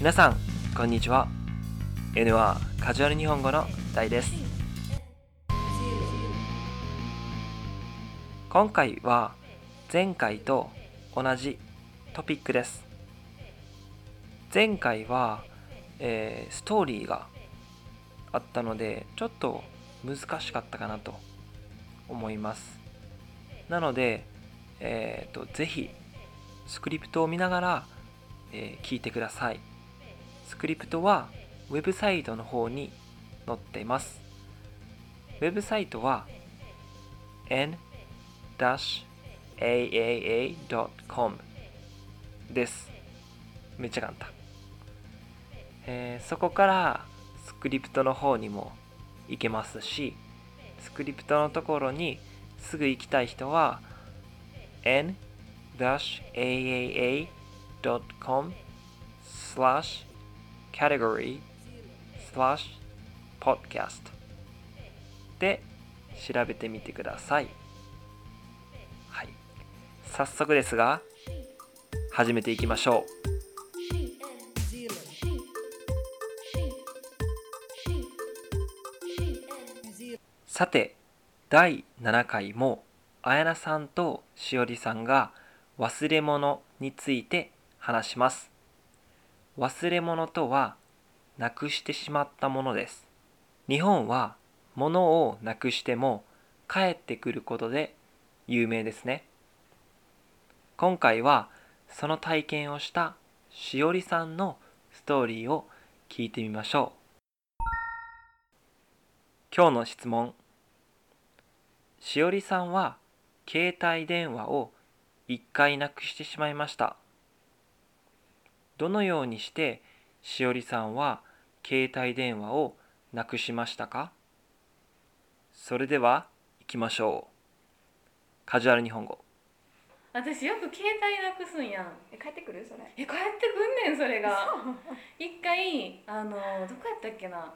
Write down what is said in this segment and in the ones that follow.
皆さんこんにちは。N はカジュアル日本語の大です。今回は前回と同じトピックです。前回は、えーストーリーがあったのでちょっと難しかったかなと思います。なので、えー、とぜひスクリプトを見ながら、えー聞いてください。スクリプトはウェブサイトの方に載っています。ウェブサイトは n-aaa.com です。めっちゃ簡単、えーそこからスクリプトの方にも行けますしスクリプトのところにすぐ行きたい人は n-aaa.com slash category slash podcast で調べてみてください。はい。早速ですが、始めていきましょう。さて、第7回も、あやなさんとしおりさんが忘れ物について話します。忘れ物とは、なくしてしまったものです。日本は物をなくしても帰ってくることで有名ですね。今回はその体験をしたしおりさんのストーリーを聞いてみましょう。今日の質問。しおりさんは携帯電話を一回なくしてしまいました。どのようにしてしおりさんは携帯電話をなくしましたか？それでは行きましょう。カジュアル日本語。私よく携帯なくすんやん。え帰ってくる？それ。え帰ってくんねんそれが。一回あのどこやったっけな？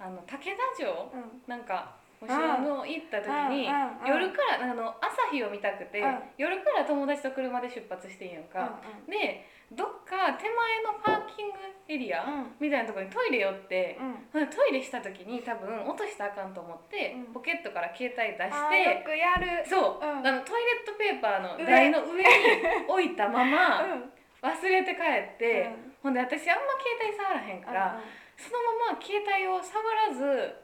あの武田城？うん。なんかお城の行った時に夜からあの朝日を見たくてうん。夜から友達と車で出発してんやんか。でどっか手前のパーキングエリアうん。みたいなところにトイレ寄ってトイレした時に多分落としたらあかんと思ってうん。ポケットから携帯出あしてーよくやる。そう、うん。あのトイレットペーパーの台の上に置いたまま うん。忘れて帰って、うん。ほんで私あんま携帯触らへんから、そのまま携帯を触らず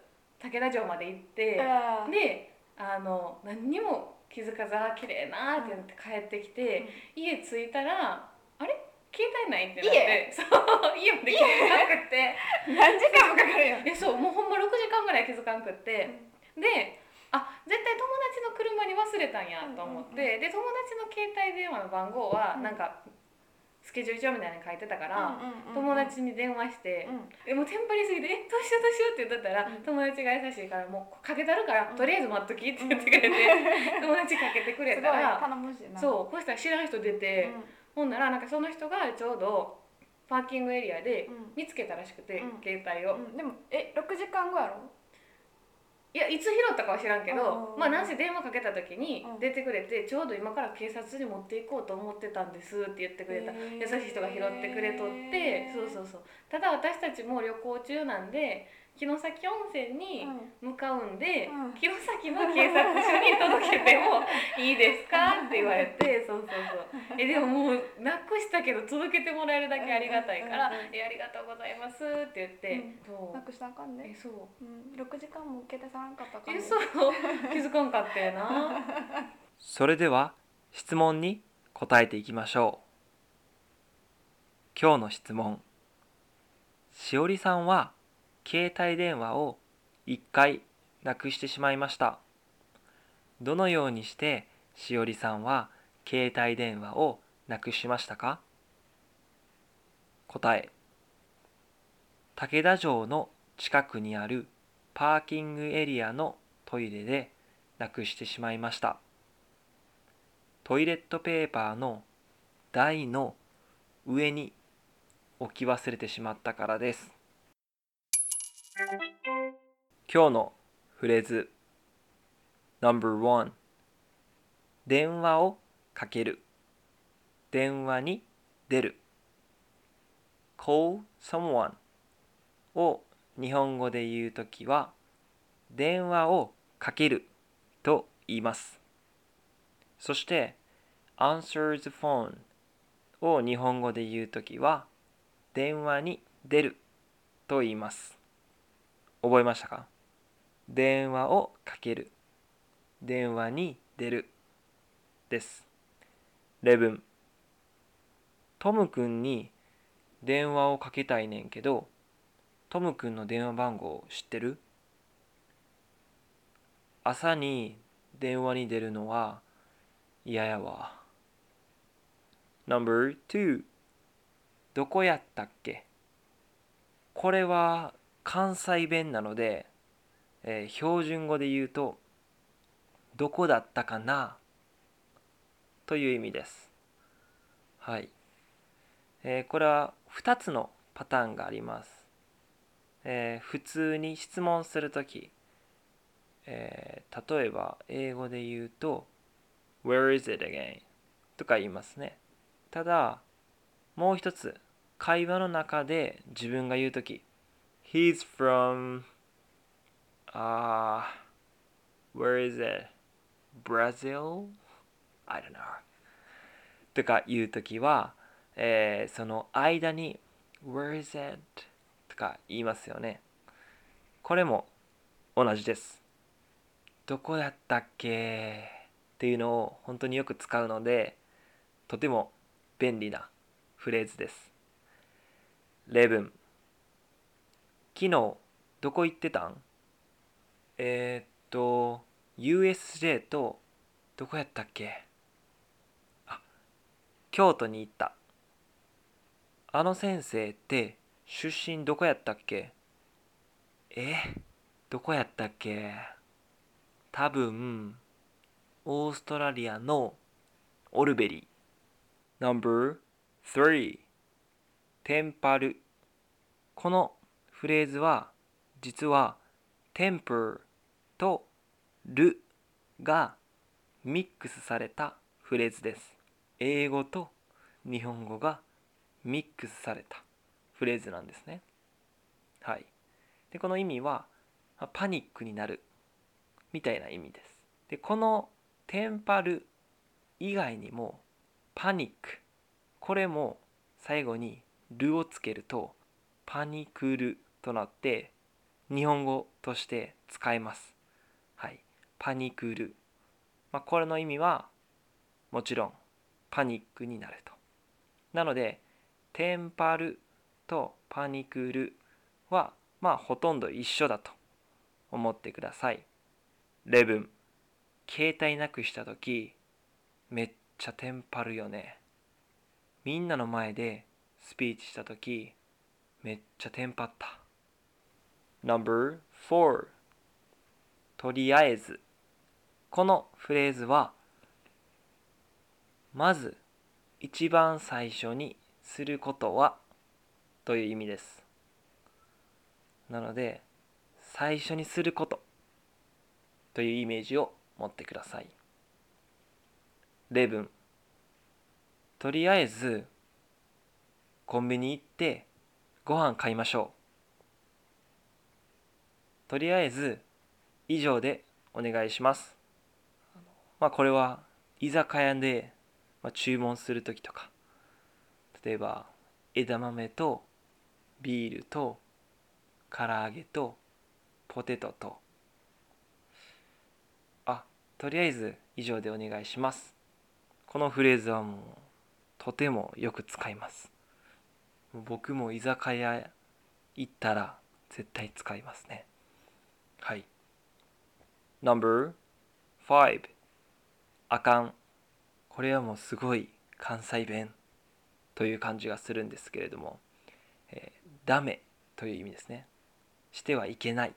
武田城まで行って、うん。であの何にも気づかずあ綺麗なーってなって帰ってきて、家着いたらあれ？携帯ないってなってそう 家まで気づかなくて。何時間もかかるよえそうもうほんま6時間ぐらい気づかんくって、であ絶対友達の車に忘れたんやと思って、うんうん。で友達の携帯電話の番号はうん。なんかスケジュール帳みたいなのに書いてたから、友達に電話してう、ん。えもうテンパりすぎて「えどうしようどうしよう」って言ったら、うん。友達が優しいからもうかけたるから、うん。とりあえず待っときって言ってくれて、友達かけてくれたらそうこうしたら知らん人出て、うん。ほんならなんかその人がちょうどパーキングエリアでうん。見つけたらしくて、うん。携帯を、うん。でもえ六時間後やろ？いやいつ拾ったかは知らんけど、うんまあなんせ電話かけた時にうん。出てくれて、ちょうど今から警察に持っていこうと思ってたんですって言ってくれた、優しい人が拾ってくれとって。そうそうそう。ただ私たちも旅行中なんで城崎温泉に向かうんで、うん。城崎の警察署に届けてもいいですか？って言われてそうそうそう。えでももうなくしたけど届けてもらえるだけありがたいからうんうんうん「えありがとうございます」って言って、うん。そう？なくしたらあかんね。えそう。うん。六時間も携帯触らんかったかえそう。気づかんかったよな。それでは質問に答えていきましょう。今日の質問。しおりさんは携帯電話を一回なくしてしまいました。どのようにしてしおりさんは携帯電話をなくしましたか？答え。武田城の近くにあるパーキングエリアのトイレでなくしてしまいました。トイレットペーパーの台の上に置き忘れてしまったからです。今日のフレーズ。No.1 電話をかける。電話に出る。Call someone を日本語で言うときは電話をかけると言います。そして answer the phone を日本語で言うときは電話に出ると言います。覚えましたか？電話をかける。電話に出る。です。例文。トムくんに電話をかけたいねんけど、トムくんの電話番号知ってる？朝に電話に出るのは嫌やわ。No.2 どこやったっけ？これは関西弁なので、えー標準語で言うとどこだったかな？という意味です。はい。えーこれは2つのパターンがあります。えー普通に質問するとき、えー例えば英語で言うと Where is it again? とか言いますね。ただ、もう一つ、会話の中で自分が言うとき He's from あー Where is it? Brazil? I don't know とか言うときは、えーその間に Where is it? とか言いますよね。これも同じです。どこだったっけ？っていうのを本当によく使うので、とても便利なフレーズです。例文。昨日どこ行ってたん？えー、っと、USJ とどこやったっけ？あ、京都に行った。あの先生って出身どこやったっけ？えどこやったっけ？多分、オーストラリアのオルベリー。No.3 テンパる。このフレーズは実はテンプルとるがミックスされたフレーズです。英語と日本語がミックスされたフレーズなんですね。はい。で、この意味はパニックになるみたいな意味です。で、このテンパる以外にもパニックこれも最後にるをつけるとパニクルとなって日本語として使えます。パニクル。まあ、これの意味はもちろんパニックになると。なので、テンパるとパニクルはまあほとんど一緒だと思ってください。例文。携帯なくしたときめっちゃテンパるよね。みんなの前でスピーチしたときめっちゃテンパった。No.4 とりあえずこのフレーズはまず一番最初にすることはという意味です。なので最初にすることというイメージを持ってください。例文とりあえずコンビニ行ってご飯買いましょう。とりあえず以上でお願いします。まあこれは居酒屋で、注文するときとか。例えば枝豆とビールと唐揚げとポテトと。あとりあえず以上でお願いします。このフレーズはもうとてもよく使います。僕も居酒屋行ったら絶対使いますね。はい。No.5 あかん。これはもうすごい関西弁という感じがするんですけれども、えーダメという意味ですね。してはいけない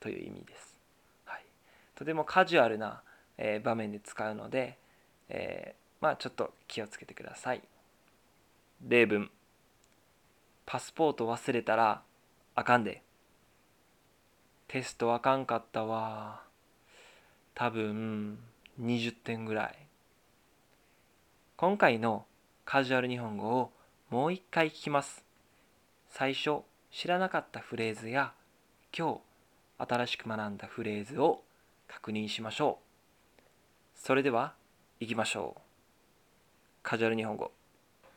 という意味です、はい、とてもカジュアルな、えー場面で使うので、えーまあちょっと気をつけてください。例文。パスポート忘れたらあかんで。テストあかんかったわ。多分20点ぐらい。今回のカジュアル日本語をもう一回聞きます。最初知らなかったフレーズや今日新しく学んだフレーズを確認しましょう。それでは行きましょう。カジュアル日本語。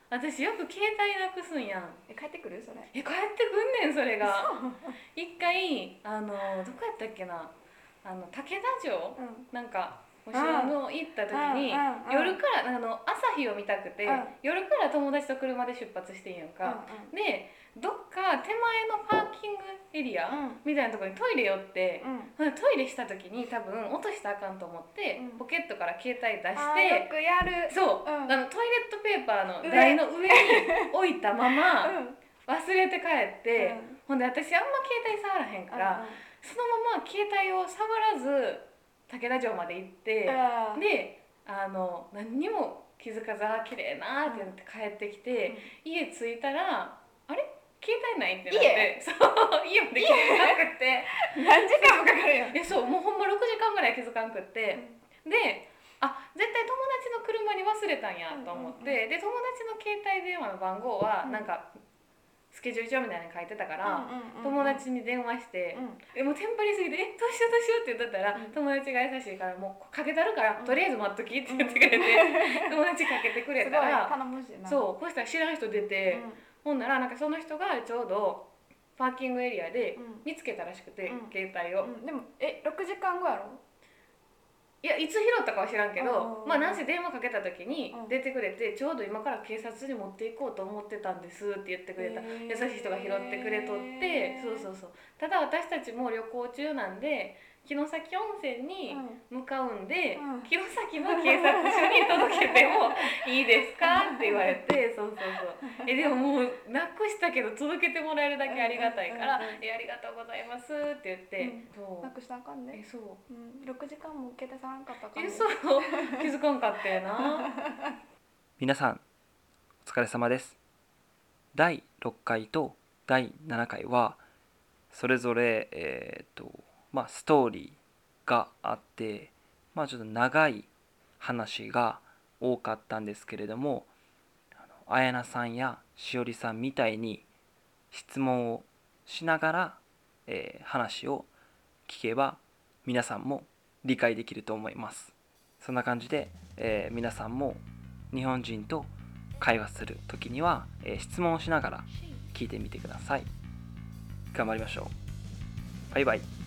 私よく携帯なくすんやん。え帰ってくる？それ。え帰ってくんねんそれが。一回あのどこやったっけな。あの武田城？うん。なんかお城の行った時に、夜からあの朝日を見たくて、うん。夜から友達と車で出発してんやんか、うでどっか手前のパーキングエリア、ん。みたいなところにトイレ寄って、トイレした時に多分落としたらあかんと思って、うん。ポケットから携帯出してよくやる。そう、うん。あのトイレットペーパーの上。台の上に置いたまま うん。忘れて帰って、ほんで私あんま携帯触らへんから、そのまま携帯を触らず武田城まで行って、うん。であの何にも気づかずあ綺麗なーってなって帰ってきて、家着いたらあれ？携帯ないってなって そう家まで気づかなくて。何時間もかかるよえそうもうほんま6時間ぐらい気づかんくって、であ絶対友達の車に忘れたんやと思って、うんうん。で友達の携帯電話の番号はうん。なんかスケジュール帳みたいなのに書いてたから、うん友達に電話して、うん。えもうテンパりすぎて「えどうしようどうしよう」って言ったら、うん。友達が優しいからもうかけたるから、うん。とりあえず待っときって言ってくれて、友達かけてくれたらそうそしたら知らん人出て、うん。ほんならなんかその人がちょうどパーキングエリアでうん。見つけたらしくて、うん。携帯を、うん。でもえ六時間後やろ？いやいつ拾ったかは知らんけど、うんまあなんせ電話かけた時にうん。出てくれて、ちょうど今から警察に持っていこうと思ってたんですって言ってくれた。優しい人が拾ってくれとって。そうそうそう。ただ私たちも旅行中なんで城崎温泉に向かうんで、うん。城崎の警察署に届けてもいいですか？って言われてそうそうそう。えでももうなくしたけど届けてもらえるだけありがたいからうんうんうん「えありがとうございます」って言って、うん。そう？なくしたらあかんねえそう。うん。六時間も携帯触らんかったかんねえそう。気づかんかったよな。皆さんお疲れ様です。第6回と第7回はそれぞれえーっとまあストーリーがあってまあちょっと長い話が多かったんですけれども綾菜さんやしおりさんみたいに質問をしながら、えー話を聞けば皆さんも理解できると思います。そんな感じで、えー皆さんも日本人と会話する時には、えー質問をしながら聞いてみてください。頑張りましょう。バイバイ。